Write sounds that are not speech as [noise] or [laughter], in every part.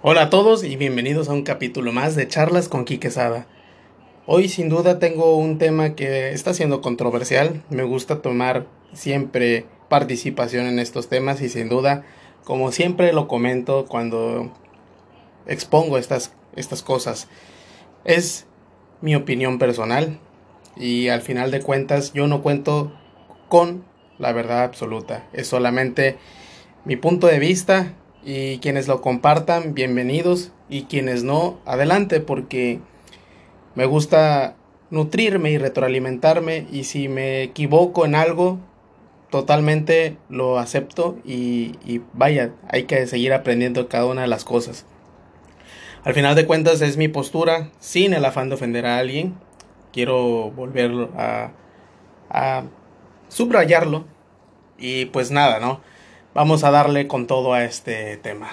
Hola a todos y bienvenidos a un capítulo más de Charlas con Quique Sada. Hoy sin duda tengo un tema que está siendo controversial. Me gusta tomar siempre participación en estos temas y sin duda, como siempre lo comento cuando expongo estas, estas cosas, es mi opinión personal y al final de cuentas yo no cuento con la verdad absoluta. Es solamente mi punto de vista y quienes lo compartan, bienvenidos y quienes no, adelante porque me gusta nutrirme y retroalimentarme y si me equivoco en algo, totalmente lo acepto y, y vaya, hay que seguir aprendiendo cada una de las cosas. Al final de cuentas es mi postura, sin el afán de ofender a alguien. Quiero volver a, a subrayarlo. Y pues nada, ¿no? Vamos a darle con todo a este tema.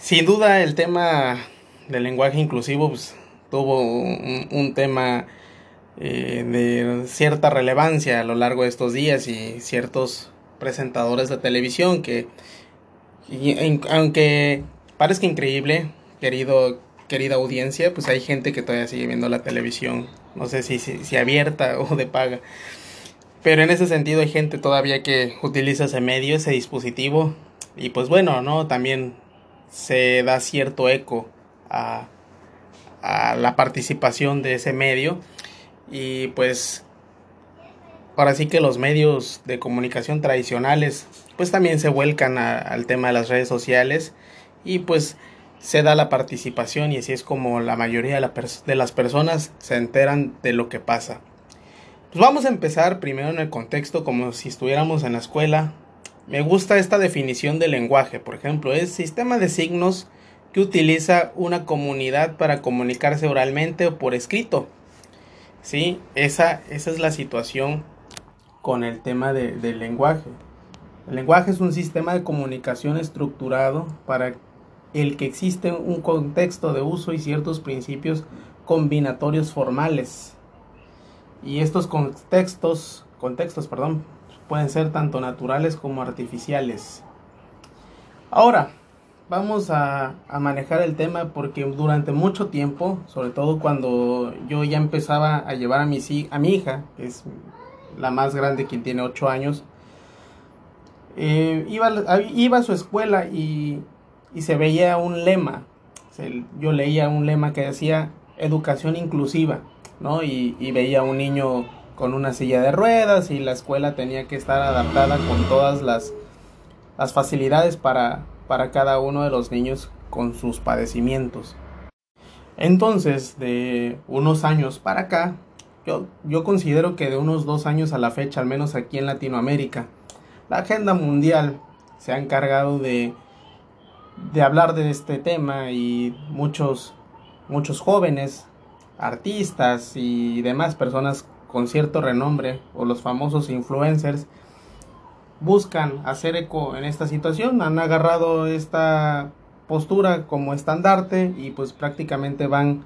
Sin duda el tema del lenguaje inclusivo pues, tuvo un, tema eh, de cierta relevancia a lo largo de estos días y ciertos presentadores de televisión que, aunque parezca increíble, querido, querida audiencia, pues hay gente que todavía sigue viendo la televisión, no sé si, si, si abierta o de paga. Pero en ese sentido hay gente todavía que utiliza ese medio, ese dispositivo. Y pues bueno, ¿no? También se da cierto eco a, a la participación de ese medio. Y pues ahora sí que los medios de comunicación tradicionales pues también se vuelcan al tema de las redes sociales. Y pues se da la participación y así es como la mayoría de, la de las personas se enteran de lo que pasa. Pues vamos a empezar primero en el contexto como si estuviéramos en la escuela. Me gusta esta definición de lenguaje, por ejemplo, es sistema de signos que utiliza una comunidad para comunicarse oralmente o por escrito. Sí, esa, esa es la situación con el tema de, del lenguaje. El lenguaje es un sistema de comunicación estructurado para el que existe un contexto de uso y ciertos principios combinatorios formales y estos contextos, contextos perdón, pueden ser tanto naturales como artificiales. Ahora, vamos a, a, manejar el tema porque durante mucho tiempo, sobre todo cuando yo ya empezaba a llevar a mi, a hija, que es la más grande, quien tiene 8 años, eh, iba, iba a su escuela y, y se veía un lema. Yo leía un lema que decía educación inclusiva. Y, veía a un niño con una silla de ruedas y la escuela tenía que estar adaptada con todas las, las facilidades para, para cada uno de los niños con sus padecimientos. Entonces, de unos años para acá, yo, yo considero que de unos dos años a la fecha, al menos aquí en Latinoamérica, la agenda mundial se ha encargado de, de hablar de este tema y muchos, muchos jóvenes artistas y demás personas con cierto renombre o los famosos influencers buscan hacer eco en esta situación, han agarrado esta postura como estandarte y pues prácticamente van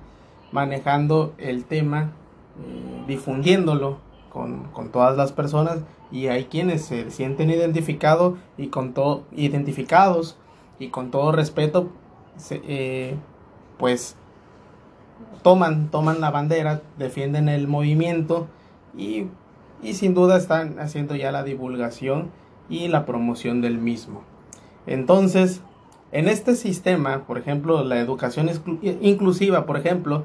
manejando el tema, eh, difundiéndolo con, con, todas las personas. Y hay quienes se sienten identificados y con todo identificados y con todo respeto eh, pues toman, toman la bandera, defienden el movimiento y, y sin duda están haciendo ya la divulgación y la promoción del mismo. Entonces, en este sistema, por ejemplo, la educación inclusiva, por ejemplo,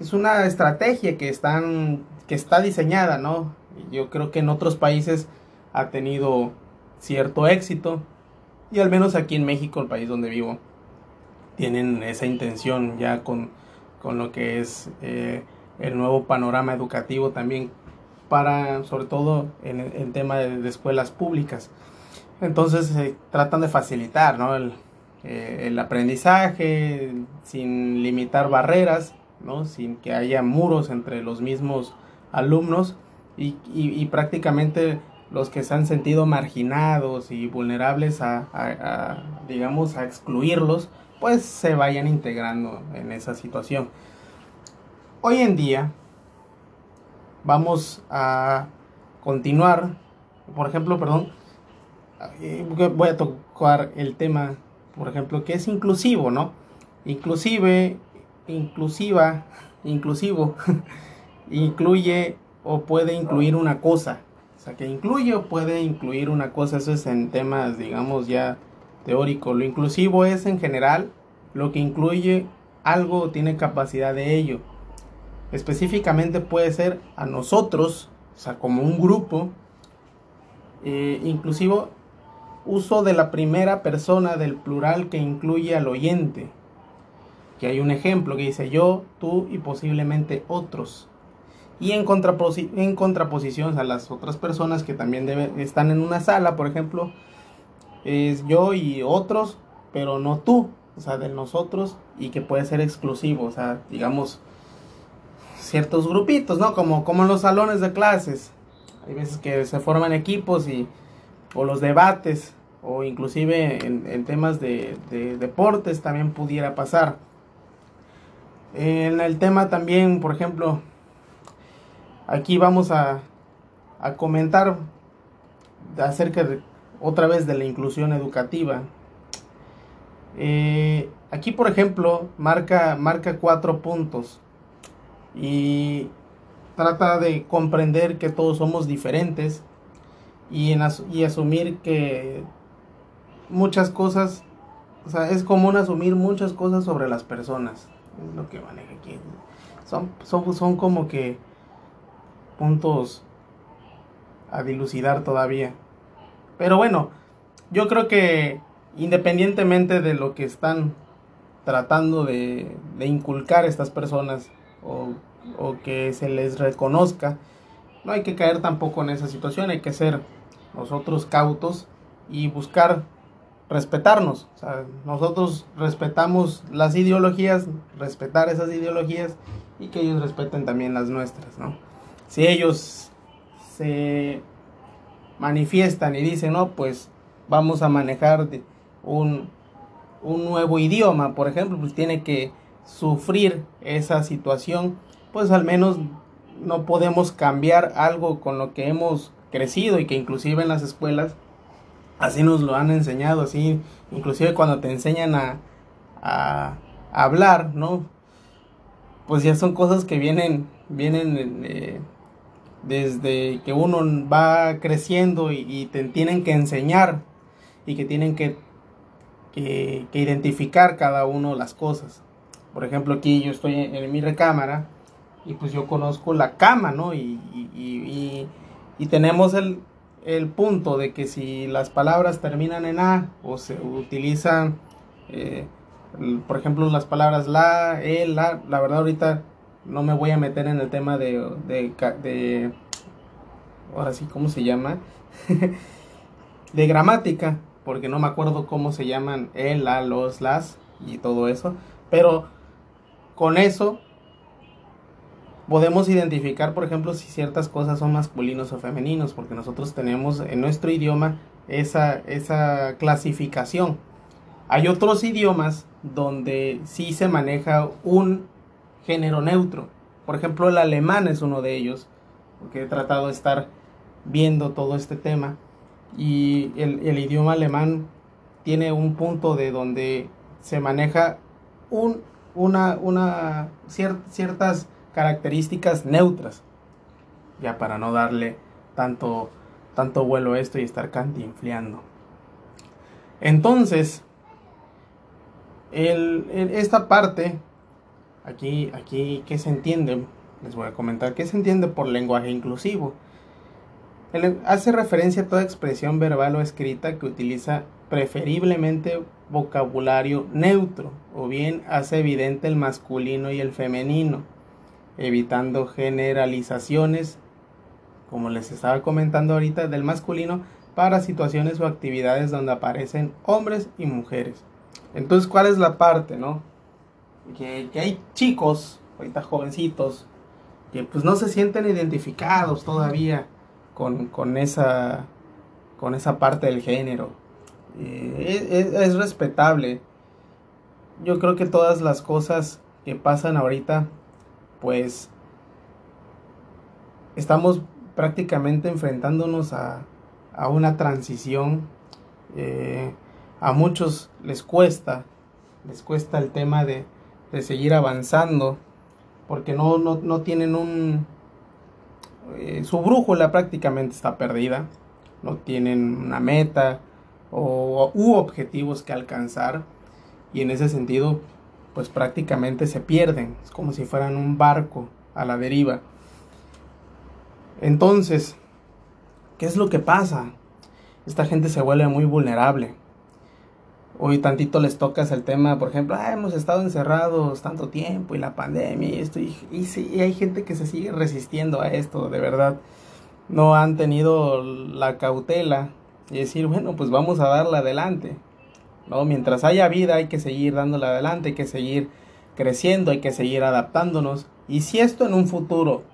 es una estrategia que, están, que está diseñada, ¿no? Yo creo que en otros países ha tenido cierto éxito y al menos aquí en México, el país donde vivo, tienen esa intención ya con con lo que es eh, el nuevo panorama educativo también para, sobre todo en el tema de, escuelas públicas. Entonces se tratan de facilitar ¿no? el, eh, el, aprendizaje sin limitar barreras, ¿no? sin que haya muros entre los mismos alumnos y, y, prácticamente los que se han sentido marginados y vulnerables a digamos, a excluirlos, pues se vayan integrando en esa situación. Hoy en día vamos a continuar, por ejemplo, perdón, eh, voy a tocar el tema por ejemplo, que es inclusivo, ¿no? Inclusive, inclusiva, inclusivo, [laughs] incluye o puede incluir una cosa. O sea, que incluye o puede incluir una cosa. Eso es en temas, digamos, ya teóricos. Lo inclusivo es en general lo que incluye algo o tiene capacidad de ello. Específicamente puede ser a nosotros, o sea, como un grupo. Eh, inclusivo uso de la primera persona del plural que incluye al oyente. Que hay un ejemplo que dice yo, tú y posiblemente otros. Y en, en contraposición a las otras personas que también están en una sala, por ejemplo, es yo y otros, pero no tú, o sea, de nosotros y que puede ser exclusivo, o sea, digamos, ciertos grupitos, ¿no? Como, como en los salones de clases. Hay veces que se forman equipos y o los debates o inclusive en, temas de, deportes también pudiera pasar. En el tema también, por ejemplo, aquí vamos a, a comentar acerca de, otra vez de la inclusión educativa. Eh, aquí, por ejemplo, marca, marca cuatro puntos y trata de comprender que todos somos diferentes y, en asumir que muchas cosas, o sea, es común asumir muchas cosas sobre las personas. Es lo que maneja aquí. Son, son, son como que puntos a dilucidar todavía. Pero bueno, yo creo que independientemente de lo que están tratando de, de inculcar estas personas o, que se les reconozca, no hay que caer tampoco en esa situación, hay que ser nosotros cautos y buscar respetarnos. Nosotros respetamos las ideologías, respetar esas ideologías y que ellos respeten también las nuestras, ¿no? Si ellos se manifiestan y dicen, no, pues vamos a manejar un, un nuevo idioma, por ejemplo, pues tiene que sufrir esa situación, pues al menos no podemos cambiar algo con lo que hemos crecido y que inclusive en las escuelas así nos lo han enseñado, así, inclusive cuando te enseñan a, a, hablar, ¿no? Pues ya son cosas que vienen, vienen eh, desde que uno va creciendo y, te tienen que enseñar y que tienen que, que, identificar cada uno las cosas. Por ejemplo, aquí yo estoy en, mi recámara y pues yo conozco la cama, ¿no? y, y, tenemos el, el punto de que si las palabras terminan en A o se utilizan, eh, por ejemplo, las palabras la, el, la, la verdad ahorita no me voy a meter en el tema de, de, ahora sí, ¿cómo se llama? [laughs] de gramática, porque no me acuerdo cómo se llaman el, la, los, las y todo eso, pero con eso podemos identificar, por ejemplo, si ciertas cosas son masculinos o femeninos, porque nosotros tenemos en nuestro idioma esa, esa clasificación. Hay otros idiomas donde sí se maneja un género neutro. Por ejemplo, el alemán es uno de ellos, porque he tratado de estar viendo todo este tema. Y el, idioma alemán tiene un punto de donde se maneja un, una, una ciertas características neutras. Ya para no darle tanto, tanto vuelo a esto y estar cantinfleando. Entonces, esta parte, aquí, aquí, ¿qué se entiende? Les voy a comentar qué se entiende por lenguaje inclusivo. hace referencia a toda expresión verbal o escrita que utiliza preferiblemente vocabulario neutro o bien hace evidente el masculino y el femenino evitando generalizaciones, como les estaba comentando ahorita, del masculino para situaciones o actividades donde aparecen hombres y mujeres. Entonces, ¿cuál es la parte, no? Que, hay chicos, ahorita jovencitos, que pues no se sienten identificados todavía con, esa, con esa parte del género. Eh, es respetable. Yo creo que todas las cosas que pasan ahorita pues estamos prácticamente enfrentándonos a, una transición. Eh, a muchos les cuesta, les cuesta el tema de, de seguir avanzando, porque no, no, no tienen un... Eh, su brújula prácticamente está perdida, no tienen una meta o, u objetivos que alcanzar, y en ese sentido, pues prácticamente se pierden, es como si fueran un barco a la deriva. Entonces, ¿qué es lo que pasa? Esta gente se vuelve muy vulnerable hoy tantito les tocas el tema, por ejemplo, ah, hemos estado encerrados tanto tiempo y la pandemia y esto, y, y, hay gente que se sigue resistiendo a esto, de verdad. No han tenido la cautela y decir, bueno, pues vamos a darle adelante. ¿no? Mientras haya vida hay que seguir dándole adelante, hay que seguir creciendo, hay que seguir adaptándonos. Y si esto en un futuro,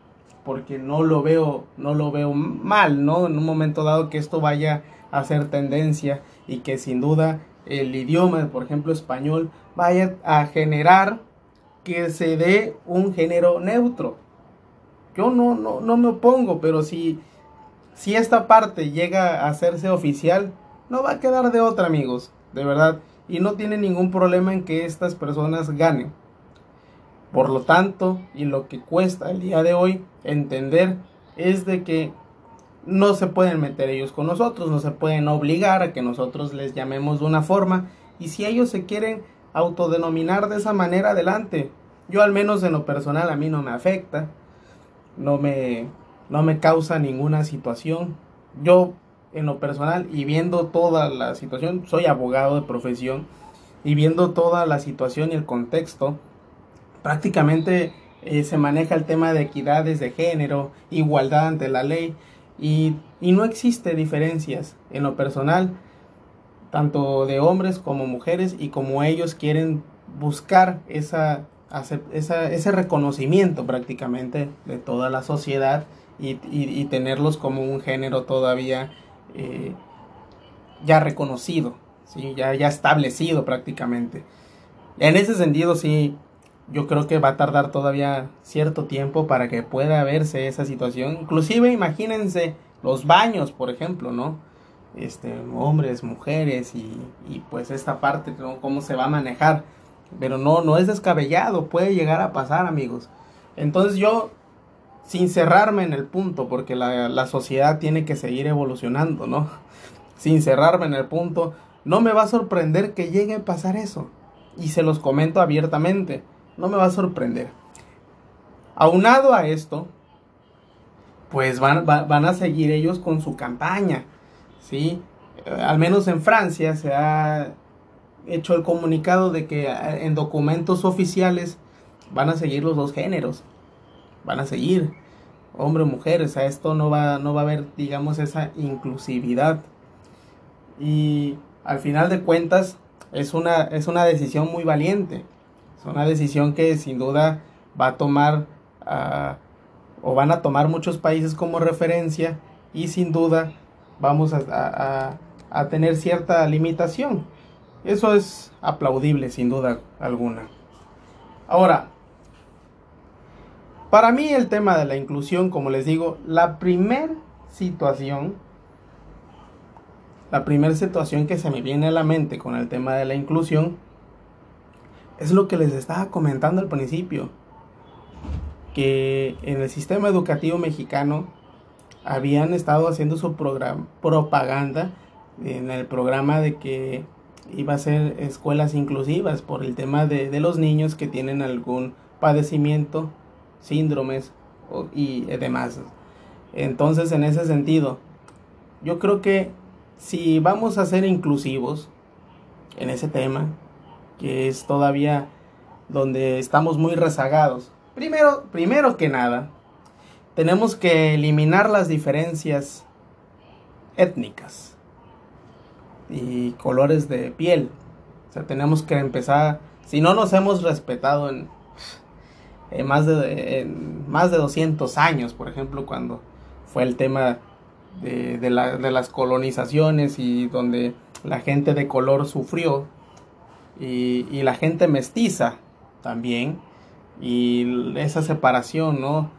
porque no lo veo, no lo veo mal, ¿no? En un momento dado que esto vaya a ser tendencia y que sin duda el idioma, por ejemplo español, vaya a generar que se dé un género neutro. Yo no, no, no me opongo, pero si, si esta parte llega a hacerse oficial, no va a quedar de otra, amigos, de verdad. Y no tiene ningún problema en que estas personas ganen. Por lo tanto, y lo que cuesta el día de hoy entender es de que no se pueden meter ellos con nosotros, no se pueden obligar a que nosotros les llamemos de una forma y si ellos se quieren autodenominar de esa manera adelante. Yo al menos en lo personal a mí no me afecta, no me no me causa ninguna situación. Yo en lo personal y viendo toda la situación, soy abogado de profesión y viendo toda la situación y el contexto, prácticamente eh, se maneja el tema de equidades de género, igualdad ante la ley y, no existe diferencias en lo personal, tanto de hombres como mujeres, y como ellos quieren buscar esa, ese reconocimiento prácticamente de toda la sociedad y, tenerlos como un género todavía eh, ya reconocido, ¿sí? ya, ya establecido prácticamente. En ese sentido, sí, yo creo que va a tardar todavía cierto tiempo para que pueda verse esa situación. Inclusive imagínense los baños, por ejemplo, ¿no? Este, hombres, mujeres y, y pues esta parte, cómo se va a manejar. Pero no, no es descabellado, puede llegar a pasar, amigos. Entonces yo, sin cerrarme en el punto, porque la, la sociedad tiene que seguir evolucionando, ¿no? [laughs] Sin cerrarme en el punto, no me va a sorprender que llegue a pasar eso. Y se los comento abiertamente no me va a sorprender. Aunado a esto, pues van, van a seguir ellos con su campaña, ¿sí? Eh, al menos en Francia se ha hecho el comunicado de que eh, en documentos oficiales van a seguir los dos géneros, van a seguir hombre o mujer, o sea, esto no va, no va a haber, digamos, esa inclusividad. Y al final de cuentas es una, es una decisión muy valiente. Es una decisión que sin duda va a tomar ah, o van a tomar muchos países como referencia y sin duda vamos a, a tener cierta limitación. Eso es aplaudible sin duda alguna. Ahora, para mí el tema de la inclusión, como les digo, la primer situación, la primera situación que se me viene a la mente con el tema de la inclusión es lo que les estaba comentando al principio, que en el sistema educativo mexicano habían estado haciendo su programa, propaganda en el programa de que iba a ser escuelas inclusivas por el tema de, los niños que tienen algún padecimiento, síndromes y demás. Entonces, en ese sentido, yo creo que si vamos a ser inclusivos en ese tema, que es todavía donde estamos muy rezagados. Primero, primero que nada, tenemos que eliminar las diferencias étnicas y colores de piel. O sea, tenemos que empezar, si no nos hemos respetado en, más, de, más de 200 años, por ejemplo, cuando fue el tema de, de las colonizaciones y donde la gente de color sufrió y, la gente mestiza también y esa separación, ¿no?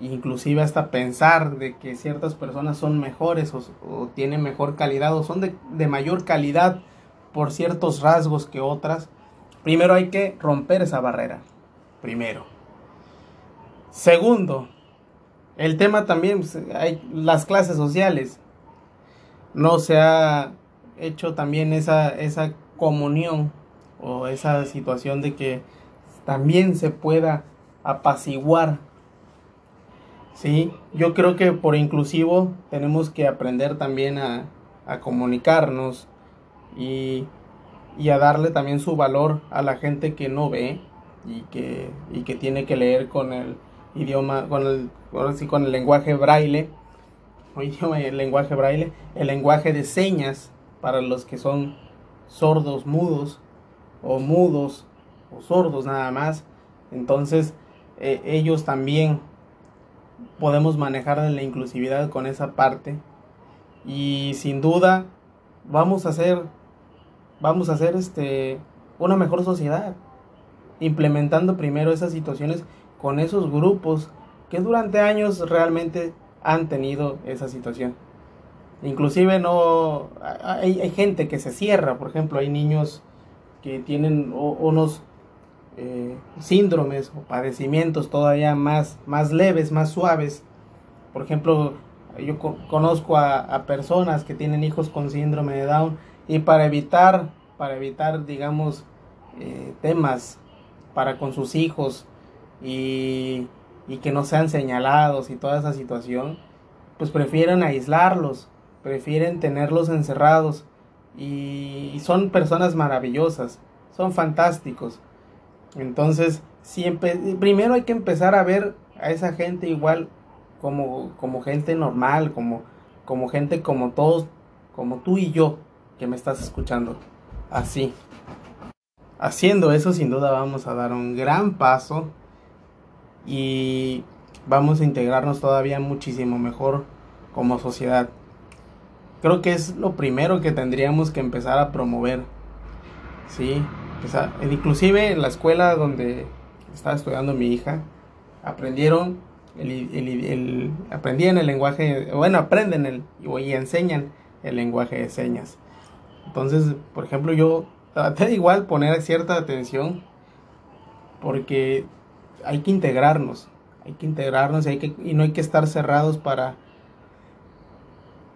Inclusive hasta pensar de que ciertas personas son mejores o, tienen mejor calidad o son de, mayor calidad por ciertos rasgos que otras, primero hay que romper esa barrera. Primero. Segundo, el tema también, pues, hay las clases sociales. No se ha hecho también esa, esa comunión o esa situación de que también se pueda apaciguar. ¿sí? Yo creo que por inclusivo tenemos que aprender también a, comunicarnos y, a darle también su valor a la gente que no ve y que, y que tiene que leer con el idioma, con el, con el lenguaje braille, o [laughs] idioma, el lenguaje braille, el lenguaje de señas para los que son sordos, mudos o mudos o sordos nada más. Entonces eh, ellos también podemos manejar la inclusividad con esa parte y sin duda vamos a hacer vamos a hacer este una mejor sociedad implementando primero esas situaciones con esos grupos que durante años realmente han tenido esa situación. Inclusive no hay, gente que se cierra, por ejemplo, hay niños que tienen unos eh, síndromes o padecimientos todavía más, más leves, más suaves. Por ejemplo, yo conozco a, personas que tienen hijos con síndrome de Down y para evitar, para evitar, digamos, eh, temas para con sus hijos, y, que no sean señalados y toda esa situación, pues prefieren aislarlos, prefieren tenerlos encerrados y, son personas maravillosas, son fantásticos. Entonces, siempre, primero hay que empezar a ver a esa gente igual como, como gente normal, como, como gente como todos, como tú y yo que me estás escuchando. Así. Haciendo eso, sin duda vamos a dar un gran paso y vamos a integrarnos todavía muchísimo mejor como sociedad. Creo que es lo primero que tendríamos que empezar a promover. Sí, inclusive en la escuela donde estaba estudiando mi hija, aprendieron el, el, aprendían el lenguaje, bueno, aprenden el, y enseñan el lenguaje de señas. Entonces, por ejemplo, yo traté de igual poner cierta atención porque hay que integrarnos, hay que integrarnos y, hay que, y no hay que estar cerrados para,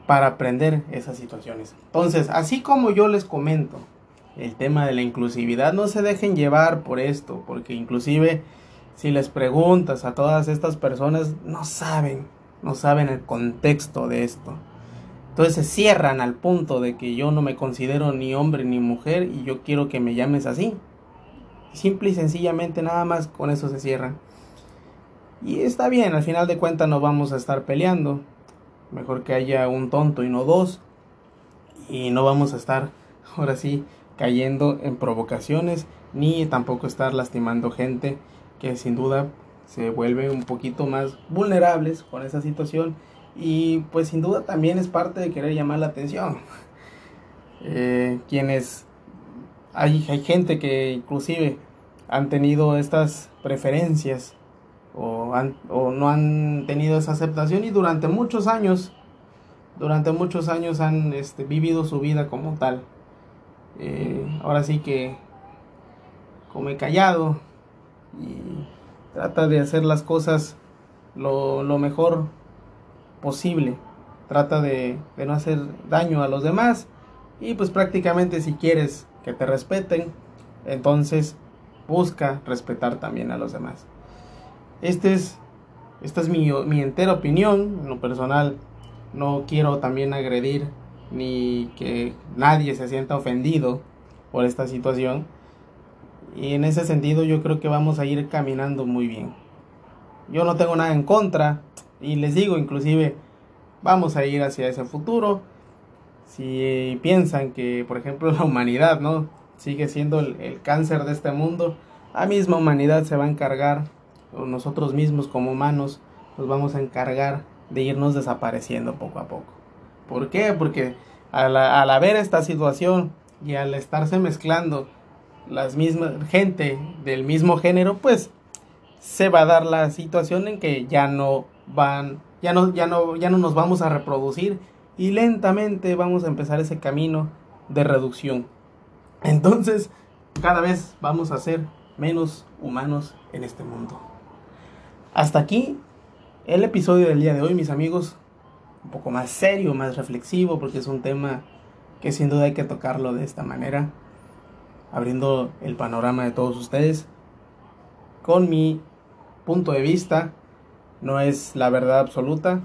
para aprender esas situaciones. Entonces, así como yo les comento el tema de la inclusividad, no se dejen llevar por esto, porque inclusive si les preguntas a todas estas personas, no saben, no saben el contexto de esto. Entonces se cierran al punto de que yo no me considero ni hombre ni mujer y yo quiero que me llames así. Simple y sencillamente nada más con eso se cierran. Y está bien, al final de cuentas no vamos a estar peleando. Mejor que haya un tonto y no dos. Y no vamos a estar [laughs] ahora sí cayendo en provocaciones ni tampoco estar lastimando gente que sin duda se vuelve un poquito más vulnerables con esa situación y pues sin duda también es parte de querer llamar la atención. [laughs] Eh, quienes hay, hay gente que inclusive han tenido estas preferencias o, o no han tenido esa aceptación y durante muchos años, durante muchos años han este, vivido su vida como tal. Eh, ahora sí que come callado y trata de hacer las cosas lo, lo mejor posible. Trata de, de no hacer daño a los demás y pues prácticamente si quieres que te respeten, entonces busca respetar también a los demás. Este es, esta es mi, mi entera opinión, en lo personal no quiero también agredir ni que nadie se sienta ofendido por esta situación. Y en ese sentido yo creo que vamos a ir caminando muy bien. Yo no tengo nada en contra y les digo inclusive vamos a ir hacia ese futuro. Si piensan que por ejemplo [laughs] la humanidad no sigue siendo el, cáncer de este mundo, la misma humanidad se va a encargar, o nosotros mismos como humanos nos vamos a encargar de irnos desapareciendo poco a poco. ¿Por qué? Porque al, al haber esta situación y al estarse mezclando las mismas gente del mismo género, pues se va a dar la situación en que ya no van, ya no, ya no, ya no nos vamos a reproducir y lentamente vamos a empezar ese camino de reducción Entonces, cada vez vamos a ser menos humanos en este mundo. Hasta aquí el episodio del día de hoy, mis amigos. Un poco más serio, más reflexivo, porque es un tema que sin duda hay que tocarlo de esta manera, abriendo el panorama de todos ustedes. Con mi punto de vista, no es la verdad absoluta,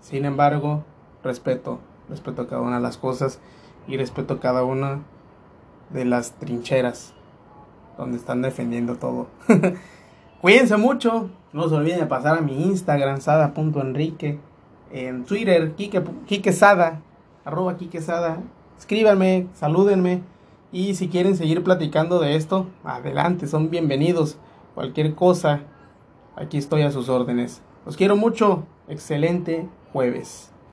sin embargo, respeto, respeto cada una de las cosas y respeto cada una de las trincheras donde están defendiendo todo. [laughs] Cuídense mucho, no se olviden de pasar a mi Instagram, sada.enrique, en Twitter, Kike, Sada, arroba Kike Sada. Escríbanme, salúdenme y si quieren seguir platicando de esto, adelante, son bienvenidos. Cualquier cosa, aquí estoy a sus órdenes. Los quiero mucho, excelente jueves.